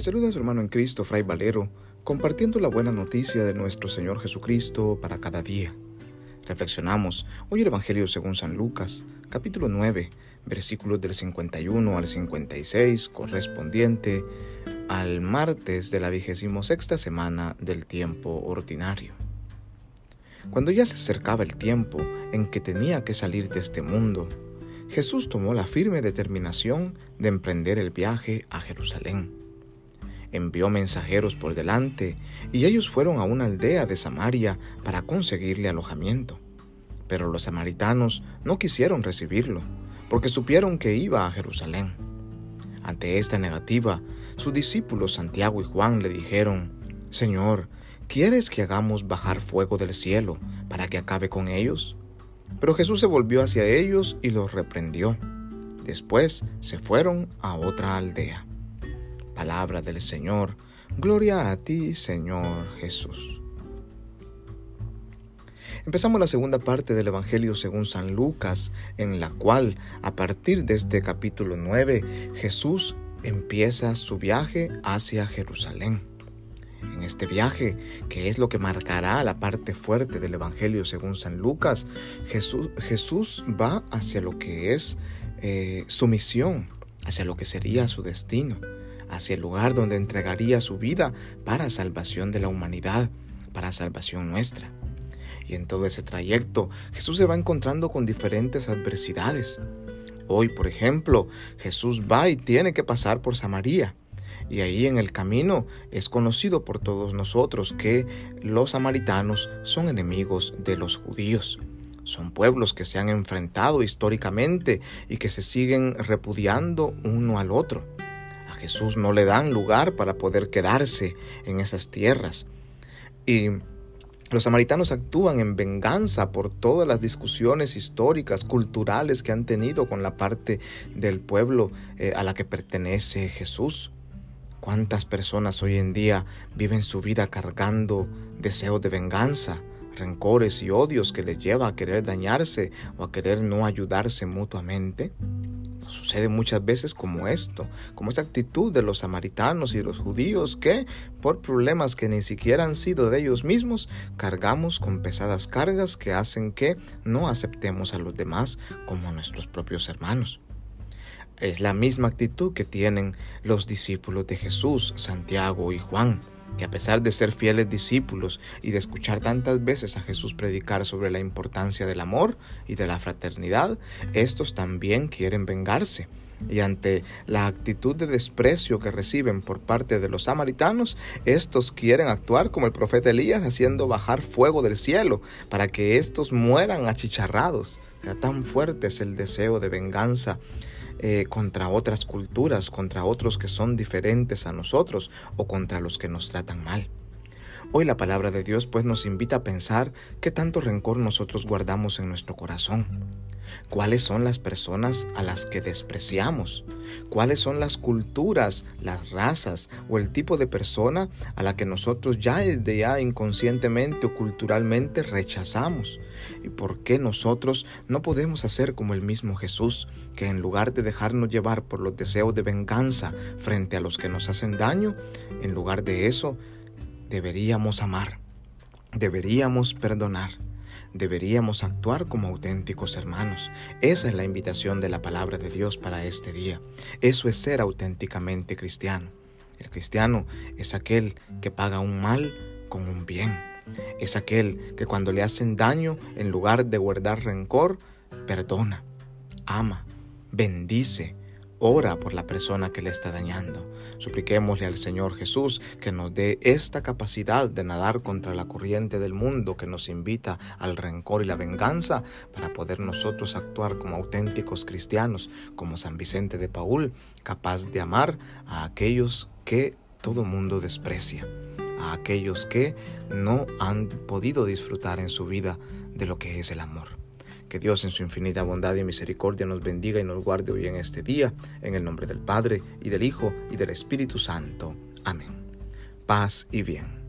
Le saluda a su hermano en Cristo, Fray Valero, compartiendo la buena noticia de nuestro Señor Jesucristo para cada día. Reflexionamos hoy el Evangelio según San Lucas, capítulo 9, versículos del 51 al 56, correspondiente al martes de la vigésimo sexta semana del tiempo ordinario. Cuando ya se acercaba el tiempo en que tenía que salir de este mundo, Jesús tomó la firme determinación de emprender el viaje a Jerusalén envió mensajeros por delante, y ellos fueron a una aldea de Samaria para conseguirle alojamiento. Pero los samaritanos no quisieron recibirlo, porque supieron que iba a Jerusalén. Ante esta negativa, sus discípulos Santiago y Juan le dijeron, Señor, ¿quieres que hagamos bajar fuego del cielo para que acabe con ellos? Pero Jesús se volvió hacia ellos y los reprendió. Después se fueron a otra aldea. Palabra del Señor. Gloria a ti, Señor Jesús. Empezamos la segunda parte del Evangelio según San Lucas, en la cual, a partir de este capítulo 9, Jesús empieza su viaje hacia Jerusalén. En este viaje, que es lo que marcará la parte fuerte del Evangelio según San Lucas, Jesús, Jesús va hacia lo que es eh, su misión, hacia lo que sería su destino hacia el lugar donde entregaría su vida para salvación de la humanidad, para salvación nuestra. Y en todo ese trayecto Jesús se va encontrando con diferentes adversidades. Hoy, por ejemplo, Jesús va y tiene que pasar por Samaria. Y ahí en el camino es conocido por todos nosotros que los samaritanos son enemigos de los judíos. Son pueblos que se han enfrentado históricamente y que se siguen repudiando uno al otro. Jesús no le dan lugar para poder quedarse en esas tierras. Y los samaritanos actúan en venganza por todas las discusiones históricas, culturales que han tenido con la parte del pueblo eh, a la que pertenece Jesús. ¿Cuántas personas hoy en día viven su vida cargando deseos de venganza, rencores y odios que les lleva a querer dañarse o a querer no ayudarse mutuamente? Sucede muchas veces como esto, como esta actitud de los samaritanos y de los judíos que, por problemas que ni siquiera han sido de ellos mismos, cargamos con pesadas cargas que hacen que no aceptemos a los demás como nuestros propios hermanos. Es la misma actitud que tienen los discípulos de Jesús, Santiago y Juan que a pesar de ser fieles discípulos y de escuchar tantas veces a Jesús predicar sobre la importancia del amor y de la fraternidad, estos también quieren vengarse. Y ante la actitud de desprecio que reciben por parte de los samaritanos, estos quieren actuar como el profeta Elías haciendo bajar fuego del cielo para que estos mueran achicharrados. O sea, tan fuerte es el deseo de venganza eh, contra otras culturas, contra otros que son diferentes a nosotros o contra los que nos tratan mal. Hoy la palabra de Dios pues nos invita a pensar qué tanto rencor nosotros guardamos en nuestro corazón. Cuáles son las personas a las que despreciamos, cuáles son las culturas, las razas o el tipo de persona a la que nosotros ya desde ya inconscientemente o culturalmente rechazamos y por qué nosotros no podemos hacer como el mismo Jesús, que en lugar de dejarnos llevar por los deseos de venganza frente a los que nos hacen daño, en lugar de eso, deberíamos amar, deberíamos perdonar deberíamos actuar como auténticos hermanos. Esa es la invitación de la palabra de Dios para este día. Eso es ser auténticamente cristiano. El cristiano es aquel que paga un mal con un bien. Es aquel que cuando le hacen daño, en lugar de guardar rencor, perdona, ama, bendice, ora por la persona que le está dañando. Supliquémosle al Señor Jesús que nos dé esta capacidad de nadar contra la corriente del mundo que nos invita al rencor y la venganza para poder nosotros actuar como auténticos cristianos, como San Vicente de Paul, capaz de amar a aquellos que todo mundo desprecia a aquellos que no han podido disfrutar en su vida de lo que es el amor. Que Dios en su infinita bondad y misericordia nos bendiga y nos guarde hoy en este día, en el nombre del Padre, y del Hijo, y del Espíritu Santo. Amén. Paz y bien.